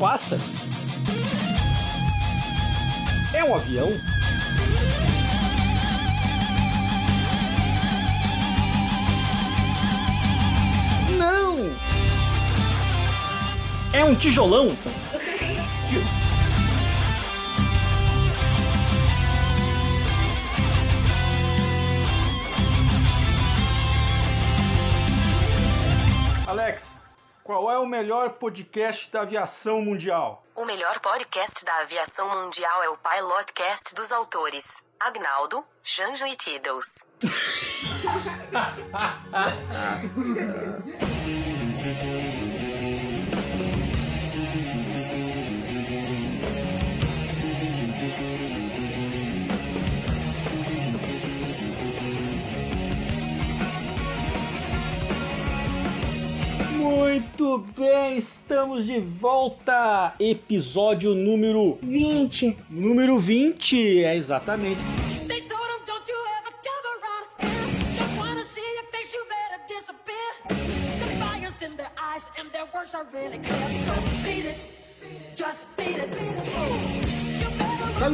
Pássaro? É um avião? Não! É um tijolão? Qual é o melhor podcast da aviação mundial? O melhor podcast da aviação mundial é o Pilotcast dos autores Agnaldo, Janjo e Tiddles. Muito bem, estamos de volta. Episódio número 20. número 20, é exatamente. Just wanna see your face, you better disappear. The fire's in their eyes and their words are really clear. So beat it, just beat it, beat it. You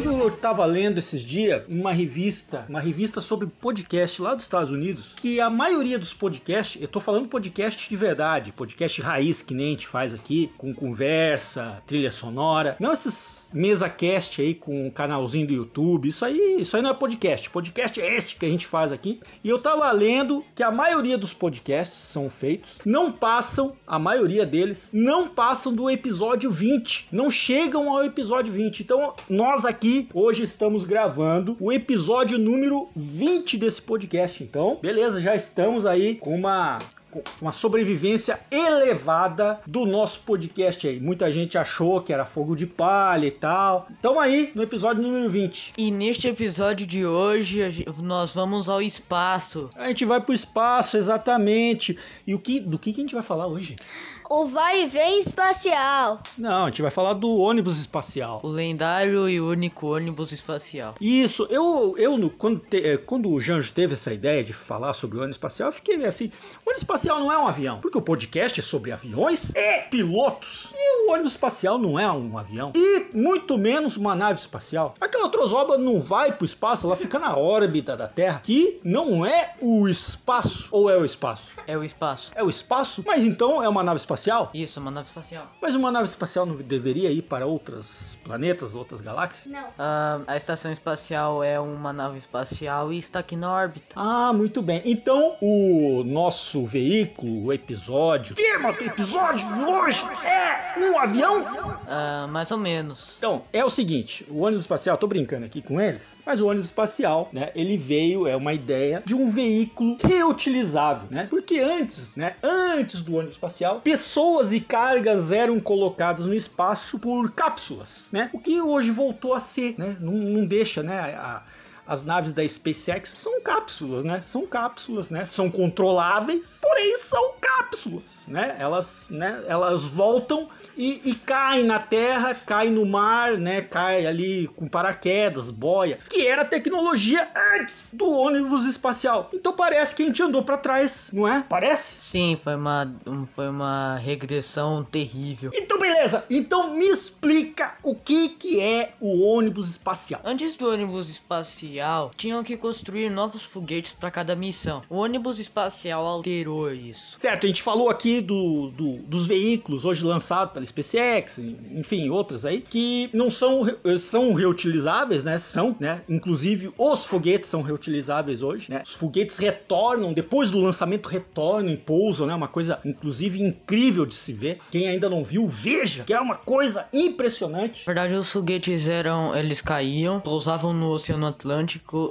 que eu tava lendo esses dias uma revista, uma revista sobre podcast lá dos Estados Unidos, que a maioria dos podcasts, eu tô falando podcast de verdade, podcast raiz que nem a gente faz aqui, com conversa, trilha sonora, não esses mesa cast aí com um canalzinho do YouTube, isso aí, isso aí não é podcast. Podcast é esse que a gente faz aqui. E eu tava lendo que a maioria dos podcasts são feitos não passam, a maioria deles não passam do episódio 20, não chegam ao episódio 20. Então, nós aqui hoje estamos gravando o episódio número 20 desse podcast. Então, beleza, já estamos aí com uma uma sobrevivência elevada do nosso podcast aí. Muita gente achou que era fogo de palha e tal. Então aí no episódio número 20. E neste episódio de hoje, nós vamos ao espaço. A gente vai pro espaço, exatamente. E o que, do que, que a gente vai falar hoje? O vai e vem espacial. Não, a gente vai falar do ônibus espacial. O lendário e único ônibus espacial. Isso, eu, eu quando, te- eh, quando o Janjo teve essa ideia de falar sobre o ônibus espacial, eu fiquei meio assim: o ônibus espacial não é um avião, porque o podcast é sobre aviões e pilotos. O ônibus espacial não é um avião, e muito menos uma nave espacial. Aquela trozoba não vai pro espaço, ela fica na órbita da Terra, que não é o espaço, ou é o espaço? É o espaço. É o espaço, mas então é uma nave espacial? Isso, uma nave espacial. Mas uma nave espacial não deveria ir para outros planetas, outras galáxias? Não. Ah, a estação espacial é uma nave espacial e está aqui na órbita. Ah, muito bem. Então, o nosso veículo, o episódio. Tema do episódio de hoje é um avião? Ah, mais ou menos. Então, é o seguinte: o ônibus espacial, tô brincando aqui com eles, mas o ônibus espacial, né, ele veio, é uma ideia de um veículo reutilizável, né? Porque antes, né, antes do ônibus espacial, pessoas e cargas eram colocadas no espaço por cápsulas, né? O que hoje voltou a ser, né? Não, não deixa, né, a- as naves da SpaceX são cápsulas, né? São cápsulas, né? São controláveis, porém são cápsulas, né? Elas, né? Elas voltam e, e caem na Terra, caem no mar, né? Cai ali com paraquedas, boia, que era a tecnologia antes do ônibus espacial. Então parece que a gente andou para trás, não é? Parece? Sim, foi uma, um- foi uma regressão terrível. Então beleza. Então me explica o que que é o ônibus espacial. Antes do ônibus espacial, tinham que construir novos foguetes para cada missão. O ônibus espacial alterou isso. Certo, a gente falou aqui do, do- dos veículos hoje lançados pela SpaceX, enfim, outras aí, que não são, são reutilizáveis, né? São, né? Inclusive, os foguetes são reutilizáveis hoje, né? Os foguetes retornam, depois do lançamento retornam e pousam, né? Uma coisa, inclusive, incrível de se ver. Quem ainda não viu, veja, que é uma coisa impressionante. Na verdade, os foguetes eram. Eles caíam, pousavam no Oceano Atlântico,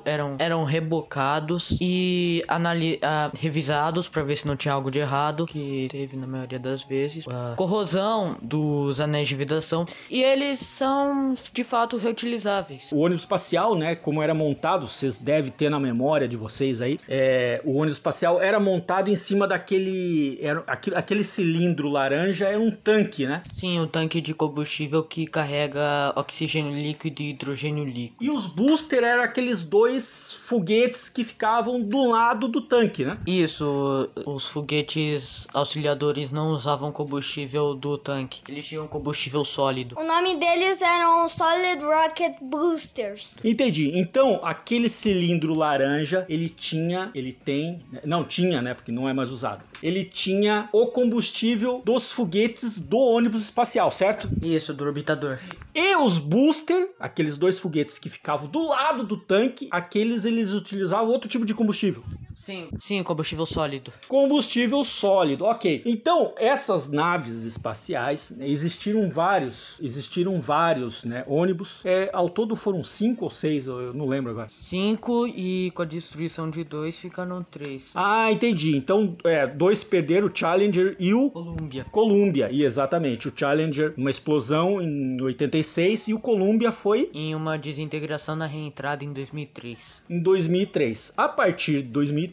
eram, eram rebocados e anali ah, revisados para ver se não tinha algo de errado, que teve na maioria das vezes. A corrosão dos anéis de vedação. E eles são de fato reutilizáveis. O ônibus espacial, né, como era montado, vocês devem ter na memória de vocês aí, é, o ônibus espacial era montado em cima daquele, era, aquele, aquele cilindro laranja, é um tanque, né? Sim, o tanque de combustível que carrega oxigênio líquido e hidrogênio líquido. E os booster era aquele aqueles dois foguetes que ficavam do lado do tanque, né? Isso, os foguetes auxiliadores não usavam combustível do tanque. Eles tinham combustível sólido. O nome deles eram Solid Rocket Boosters. Entendi. Então, aquele cilindro laranja, ele tinha, ele tem, não tinha, né, porque não é mais usado. Ele tinha o combustível dos foguetes do ônibus espacial, certo? Isso, do orbitador. E os booster, aqueles dois foguetes que ficavam do lado do tanque, aqueles eles utilizavam outro tipo de combustível. Sim, sim, combustível sólido. Combustível sólido, ok. Então, essas naves espaciais, né, existiram vários, existiram vários, né, ônibus. É, ao todo foram cinco ou seis, eu não lembro agora. Cinco e com a destruição de dois ficaram três. Ah, entendi. Então, é, dois perderam, o Challenger e o Columbia. Columbia. E exatamente, o Challenger, uma explosão em 86 e o Columbia foi Em uma desintegração na reentrada em 2003. em 2003. A partir de 2003,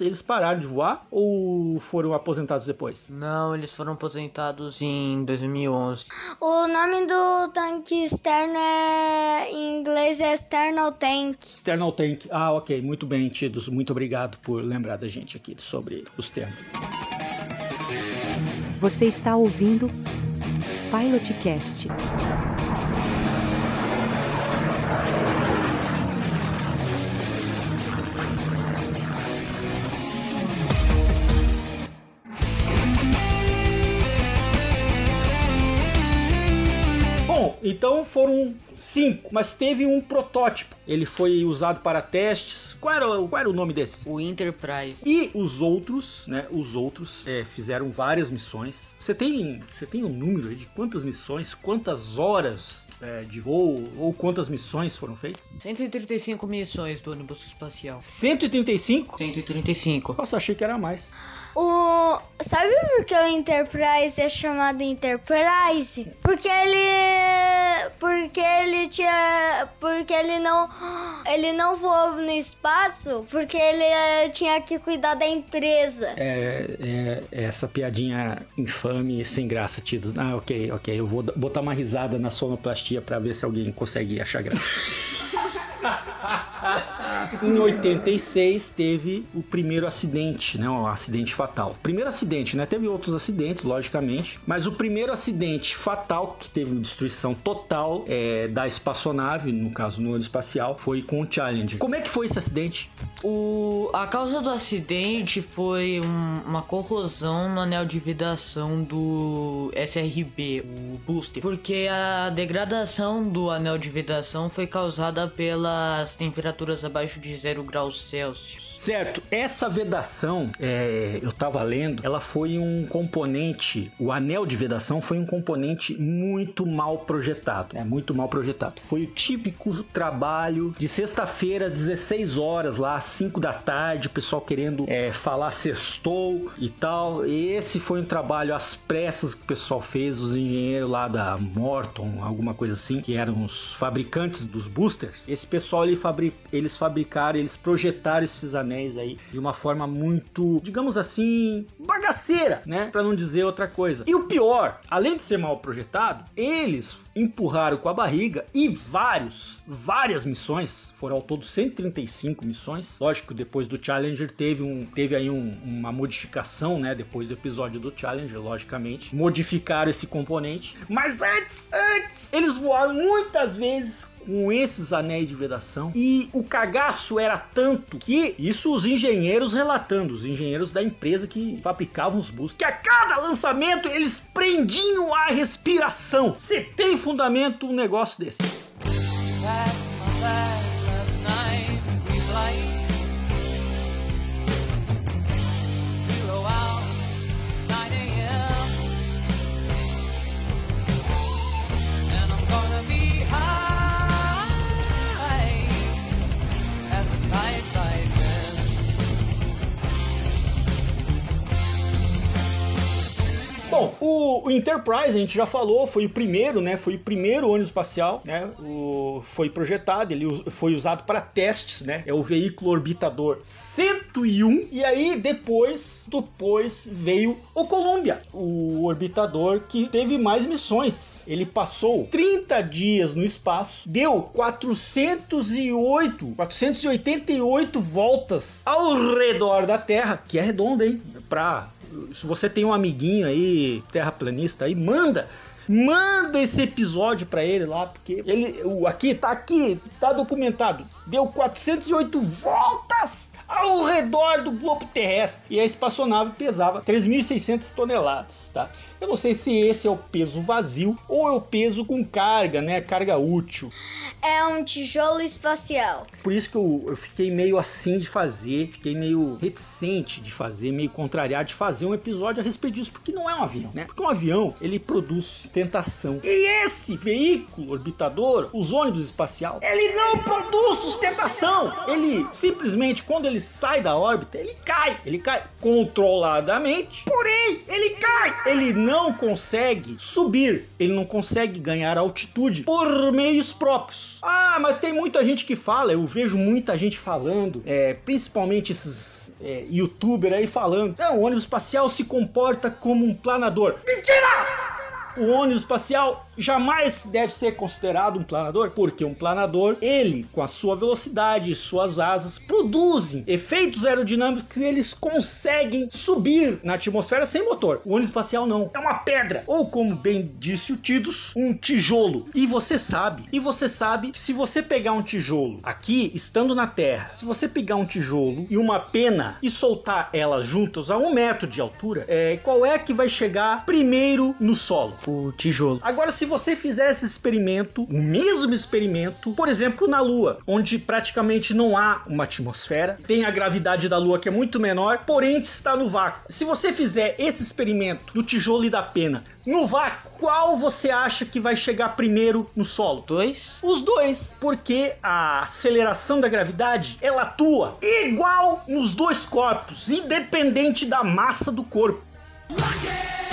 eles pararam de voar ou foram aposentados depois? Não, eles foram aposentados em 2011. O nome do tanque externo é, em inglês é External Tank. External Tank. Ah, ok. Muito bem, Tidos. Muito obrigado por lembrar da gente aqui sobre os termos. Você está ouvindo Pilotcast. Então foram cinco, mas teve um protótipo. Ele foi usado para testes. Qual era, o- qual era o nome desse? O Enterprise. E os outros, né? Os outros é, fizeram várias missões. Você tem, você tem um número aí de quantas missões, quantas horas é, de voo ou quantas missões foram feitas? 135 missões do ônibus espacial. 135? 135. Nossa, achei que era mais. O sabe por que o Enterprise é chamado Enterprise? Porque ele porque ele tinha porque ele não ele não voou no espaço porque ele eh, tinha que cuidar da empresa. É, é- é essa piadinha infame e sem graça, Tidos. Ah, ok, ok. Eu vou botar uma risada na sonoplastia pra ver se alguém consegue achar graça. em 86 teve o primeiro acidente, né? Um acidente fatal. Primeiro acidente, né? Teve outros acidentes, logicamente, mas o primeiro acidente fatal que teve destruição total é, da espaçonave, no caso no ano espacial, foi com o Challenger. Como é que foi esse acidente? O, a causa do acidente foi um- uma corrosão no anel de vedação do SRB, o booster, porque a degradação do anel de vedação foi causada pelas temperaturas abaixo de 0 graus Celsius. Certo, essa vedação, é, eu tava lendo, ela foi um componente, o anel de vedação foi um componente muito mal projetado, é muito mal projetado. Foi o típico trabalho de sexta-feira, 16 horas lá, às 5 da tarde, o pessoal querendo é, falar sextou e tal. Esse foi um trabalho às pressas que o pessoal fez, os engenheiros lá da Morton, alguma coisa assim, que eram os fabricantes dos boosters. Esse pessoal ele fabri- eles fabricaram, eles projetaram esses anéis aí de uma forma muito, digamos assim, bagaceira, né? Pra não dizer outra coisa. E o pior, além de ser mal projetado, eles empurraram com a barriga e vários, várias missões, foram ao todo 135 missões. Lógico, depois do Challenger teve um, teve aí um- uma modificação, né? Depois do episódio do Challenger, logicamente, modificaram esse componente. Mas antes, antes, eles voaram muitas vezes com esses anéis de vedação e o cagaço era tanto que isso os engenheiros relatando, os engenheiros da empresa que fabricavam os boosters, que a cada lançamento eles prendiam a respiração. Você tem fundamento um negócio desse? Bom, o O Enterprise, a gente já falou, foi o primeiro, né? Foi o primeiro ônibus espacial, né? O, foi projetado, ele foi usado para testes, né? É o veículo orbitador 101. E aí depois, depois veio o Columbia, o orbitador que teve mais missões. Ele passou 30 dias no espaço, deu 408, 488 voltas ao redor da Terra, que é redonda, hein? Pra se você tem um amiguinho aí, terraplanista aí, manda. Manda esse episódio pra ele lá, porque ele o aqui tá aqui, tá documentado. Deu 408 voltas ao redor do globo terrestre. E a espaçonave pesava 3.600 toneladas, tá? Eu não sei se esse é o peso vazio ou é o peso com carga, né? Carga útil. É um tijolo espacial. Por isso que eu, eu fiquei meio assim de fazer, fiquei meio reticente de fazer, meio contrariado de fazer um episódio a respeito disso, porque não é um avião, né? Porque um avião, ele produz sustentação. E esse veículo orbitador, os ônibus espacial, ele não produz sustentação. Ele simplesmente, quando ele sai da órbita, ele cai. Ele cai controladamente, porém, ele cai. Ele não consegue subir, ele não consegue ganhar altitude por meios próprios. Ah, mas tem muita gente que fala, eu vejo muita gente falando, é, principalmente esses é, youtubers aí falando, é, o ônibus espacial se comporta como um planador. Mentira! O ônibus espacial jamais deve ser considerado um planador, porque um planador, ele, com a sua velocidade e suas asas, produzem efeitos aerodinâmicos que eles conseguem subir na atmosfera sem motor. O ônibus espacial não. É uma pedra. Ou, como bem disse o Tidus, um tijolo. E você sabe, e você sabe que se você pegar um tijolo aqui, estando na Terra, se você pegar um tijolo e uma pena e soltar elas juntas a um metro de altura, é, qual é que vai chegar primeiro no solo? O tijolo. Agora, se você fizer esse experimento, o mesmo experimento, por exemplo, na Lua, onde praticamente não há uma atmosfera, tem a gravidade da Lua que é muito menor, porém está no vácuo. Se você fizer esse experimento do tijolo e da pena no vácuo, qual você acha que vai chegar primeiro no solo? Dois. Os dois, porque a aceleração da gravidade ela atua igual nos dois corpos, independente da massa do corpo. E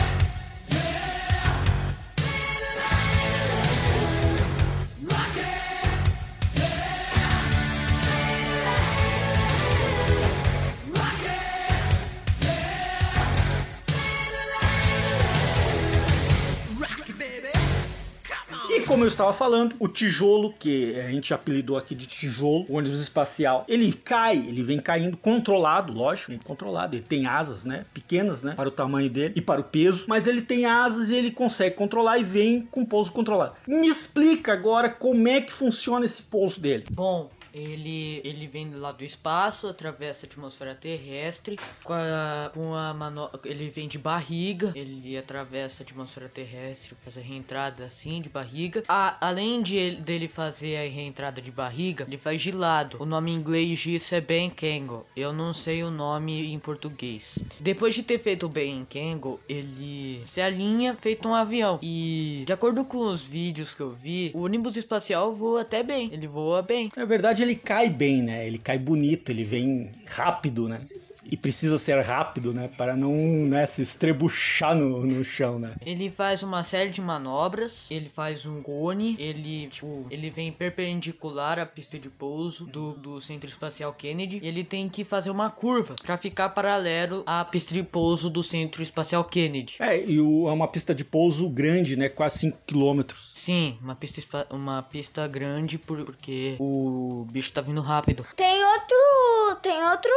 eu estava falando, o tijolo, que a gente apelidou aqui de tijolo, o ônibus espacial, ele cai, ele vem caindo controlado, lógico, vem controlado. Ele tem asas, né? Pequenas, né? Para o tamanho dele e para o peso, mas ele tem asas e ele consegue controlar e vem com pouso controlado. Me explica agora como é que funciona esse pouso dele. Bom, ele, ele vem lá do espaço, atravessa a atmosfera terrestre, com a, com a mano... ele vem de barriga, ele atravessa a atmosfera terrestre, faz a reentrada assim de barriga. A, além de ele, dele fazer a reentrada de barriga, ele faz de lado. O nome em inglês disso é Ben Kangle. Eu não sei o nome em português. Depois de ter feito o Ben Kangle, ele se alinha feito um avião. E de acordo com os vídeos que eu vi, o ônibus espacial voa até bem. Ele voa bem. Na verdade, ele cai bem, né? Ele cai bonito, ele vem rápido, né? E precisa ser rápido, né? Para não né, se estrebuchar no, no chão, né? Ele faz uma série de manobras, ele faz um cone, ele, tipo, ele vem perpendicular à pista de pouso do, do Centro Espacial Kennedy. E ele tem que fazer uma curva para ficar paralelo à pista de pouso do Centro Espacial Kennedy. É, e o- é uma pista de pouso grande, né? Quase 5 quilômetros. Sim, uma pista, uma pista grande por- porque o bicho tá vindo rápido. Tem outro, tem outro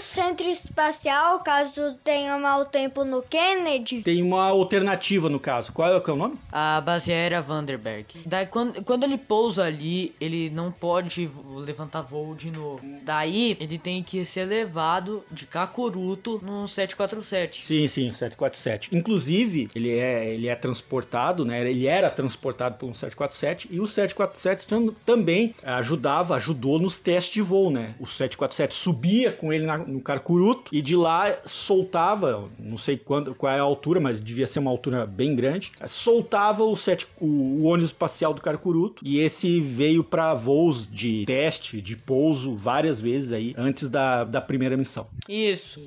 centro espacial, caso tenha mau tempo no Kennedy. Tem uma alternativa no caso. Qual é, o que é o nome? A base aérea Vandenberg. Daí quando, quando ele pousa ali, ele não pode levantar voo de novo. Daí ele tem que ser levado de Kakuruto no 747. Sim, sim, o 747. Inclusive, ele é, ele é transportado, né? Ele era transportado por um 747 e o 747 tam- também ajudava, ajudou nos testes de voo, né? O 747 subia com ele na- no Carcuruto e de lá soltava, não sei quando, qual é a altura, mas devia ser uma altura bem grande, soltava o, o, o ônibus espacial do Carcuruto e esse veio para voos de teste, de pouso várias vezes aí antes da, da primeira missão. Isso.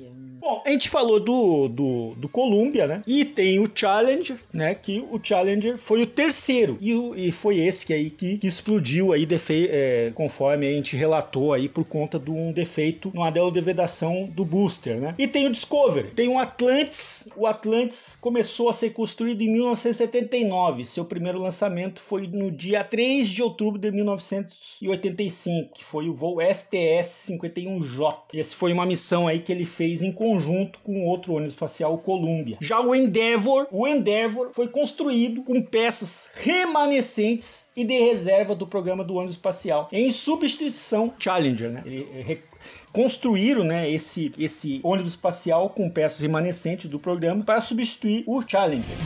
Bom, a gente falou do, do, do Columbia, né? E tem o Challenger, né? Que o Challenger foi o terceiro. E, o, e foi esse que aí que, que explodiu aí, defe, é, conforme a gente relatou aí, por conta de um defeito no anel de vedação do booster, né? E tem o Discovery. Tem o Atlantis. O Atlantis começou a ser construído em 1979. Seu primeiro lançamento foi no dia 3 de outubro de 1985, que foi o voo STS-51J. Esse foi uma missão aí que ele fez em conjunto com outro ônibus espacial, o Columbia. Já o Endeavour, o Endeavour foi construído com peças remanescentes e de reserva do programa do ônibus espacial, em substituição Challenger, né? Ele, ele construíram né, esse, esse ônibus espacial com peças remanescentes do programa para substituir o Challenger.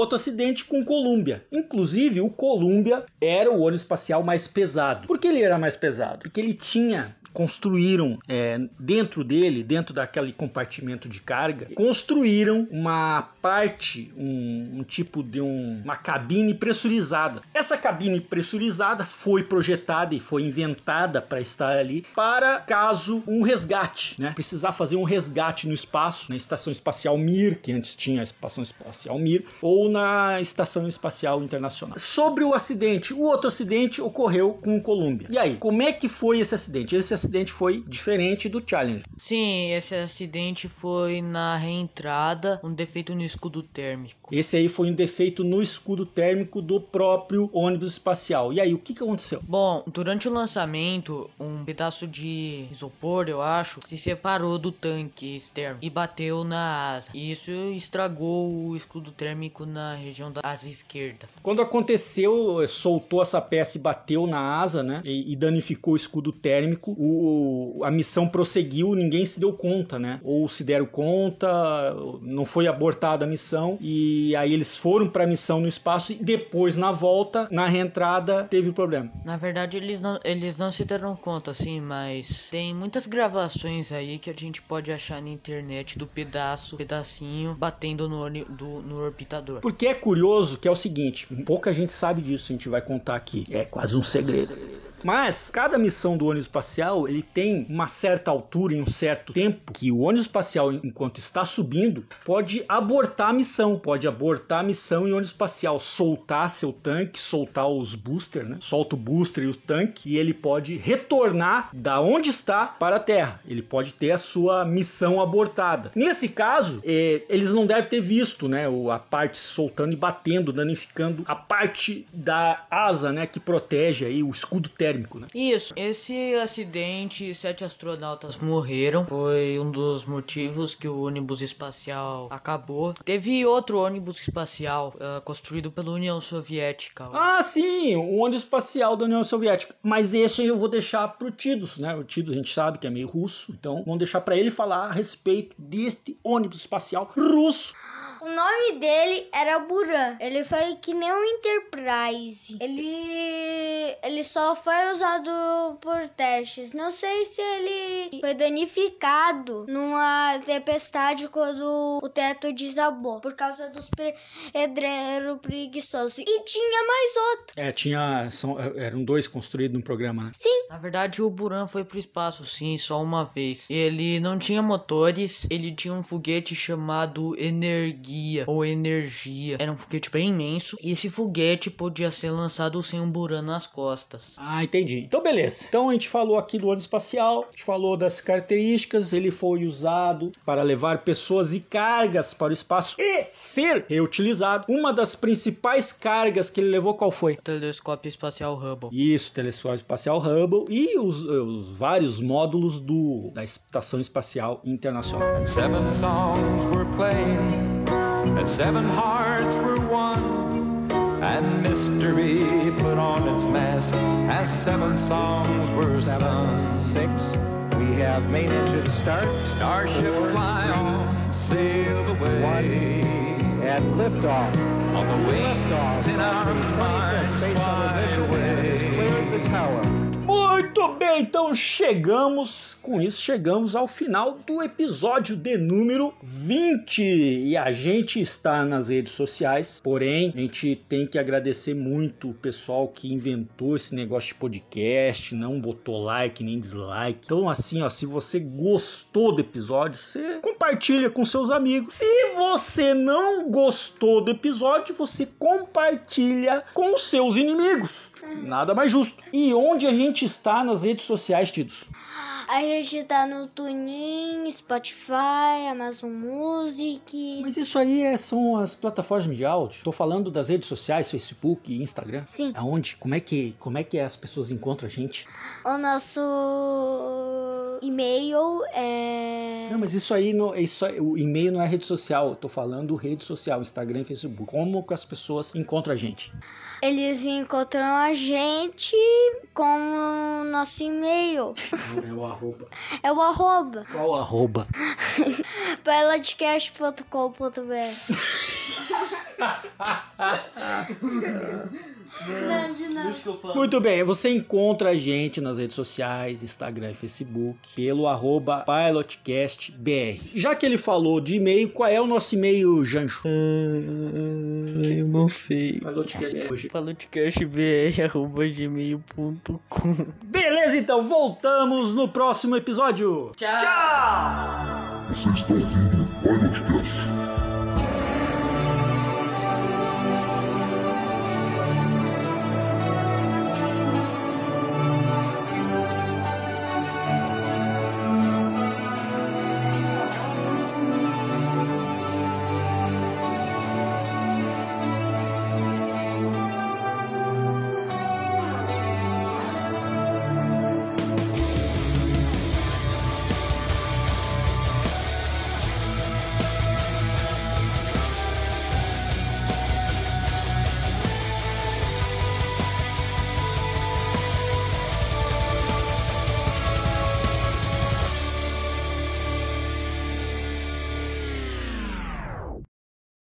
Outro acidente com o Columbia. Inclusive, o Columbia era o ônibus espacial mais pesado. Por que ele era mais pesado? Porque ele tinha construíram é, dentro dele, dentro daquele compartimento de carga, construíram uma parte, um, um tipo de um, uma cabine pressurizada. Essa cabine pressurizada foi projetada e foi inventada para estar ali para caso um resgate, né? Precisar fazer um resgate no espaço, na estação espacial Mir, que antes tinha a estação espacial Mir, ou na estação espacial internacional. Sobre o acidente, o outro acidente ocorreu com o Columbia. E aí, como é que foi esse acidente? Esse acidente foi diferente do Challenger. Sim, esse acidente foi na reentrada, um defeito no escudo térmico. Esse aí foi um defeito no escudo térmico do próprio ônibus espacial. E aí, o que, que aconteceu? Bom, durante o lançamento, um pedaço de isopor, eu acho, se separou do tanque externo e bateu na asa. E isso estragou o escudo térmico na região da asa esquerda. Quando aconteceu, soltou essa peça e bateu na asa, né? E, e danificou o escudo térmico. O, a missão prosseguiu, ninguém se deu conta, né? Ou se deram conta, não foi abortada a missão e aí eles foram para a missão no espaço e depois na volta, na reentrada, teve o problema. Na verdade, eles não, eles não se deram conta, assim, mas tem muitas gravações aí que a gente pode achar na internet do pedaço, pedacinho, batendo no, do, no orbitador. Porque é curioso que é o seguinte, pouca gente sabe disso, a gente vai contar aqui. É quase um segredo. Mas cada missão do ônibus espacial, ele tem uma certa altura em um certo tempo que o ônibus espacial, enquanto está subindo, pode abortar a missão, pode abortar a missão e o ônibus espacial soltar seu tanque, soltar os boosters, né? Solta o booster e o tanque e ele pode retornar da onde está para a Terra. Ele pode ter a sua missão abortada. Nesse caso, eh, eles não devem ter visto, né, a parte soltando e batendo, danificando a parte da asa, né, que protege aí o escudo térmico, né? Isso, esse acidente, sete astronautas morreram. Foi um dos motivos que o ônibus espacial acabou. Teve outro ônibus espacial ah, construído pela União Soviética. Ah, sim, o ônibus espacial da União Soviética. Mas esse eu vou deixar pro Tidos, né? O Tidos a gente sabe que é meio russo, então vamos deixar para ele falar a respeito deste ônibus espacial russo. O nome dele era Buran. Ele foi que nem um Enterprise. Ele ele só foi usado por testes. Não sei se ele foi danificado numa tempestade quando o teto desabou por causa dos pedreiros preguiçosos. E tinha mais outro. É, tinha. São, eram dois construídos no programa, né? Sim, Na verdade, o Buran foi pro espaço, sim, só uma vez. Ele não tinha motores, ele tinha um foguete chamado Energia ou Energia. Era um foguete bem imenso e esse foguete podia ser lançado sem um Buran nas costas. Ah, entendi. Então, beleza. Então, a gente falou aqui do ônibus espacial, a gente falou das características, ele foi usado para levar pessoas e cargas para o espaço e ser reutilizado. Uma das principais cargas que ele levou, qual foi? Telescópio espacial Hubble. Isso, telescópio espacial Hubble e os, os vários módulos do, da Estação Espacial Internacional. Seven songs were played, and seven hearts were won, and mystery put on its mask as seven songs were sung. Six. We have main engine start. Starship fly on, sail the way. And liftoff. On the wings Liftoff. in our The 25th minds Space Shuttle mission has cleared the tower. Muito bem, então chegamos, com isso chegamos ao final do episódio de número 20. E a gente está nas redes sociais, porém, a gente tem que agradecer muito o pessoal que inventou esse negócio de podcast, não botou like nem dislike. Então, assim, ó, se você gostou do episódio, você compartilha com seus amigos. Se você não gostou do episódio, você compartilha com seus inimigos. Nada mais justo. E onde a gente está nas redes sociais, Tidos? A gente tá no TuneIn, Spotify, Amazon Music. Mas isso aí é- são as plataformas de áudio. Tô falando das redes sociais, Facebook, Instagram. Sim. Aonde? Como é que, como é que as pessoas encontram a gente? O nosso e-mail é. Não, mas isso aí, não, isso o e-mail não é rede social. Eu tô falando rede social, Instagram e Facebook. Como que as pessoas encontram a gente? Eles encontram a gente com o nosso e-mail. Arroba. É o arroba Qual arroba? pilotcast.com.br. Não. Muito bem, você encontra a gente nas redes sociais, Instagram e Facebook, pelo arroba pilotcastbr. Já que ele falou de e-mail, qual é o nosso e-mail, Jancho? Eu não sei. Pilotcastbr. Falotcastbr.gmail.com Beleza, então, voltamos no próximo episódio. Você está ouvindo o Pilotcast.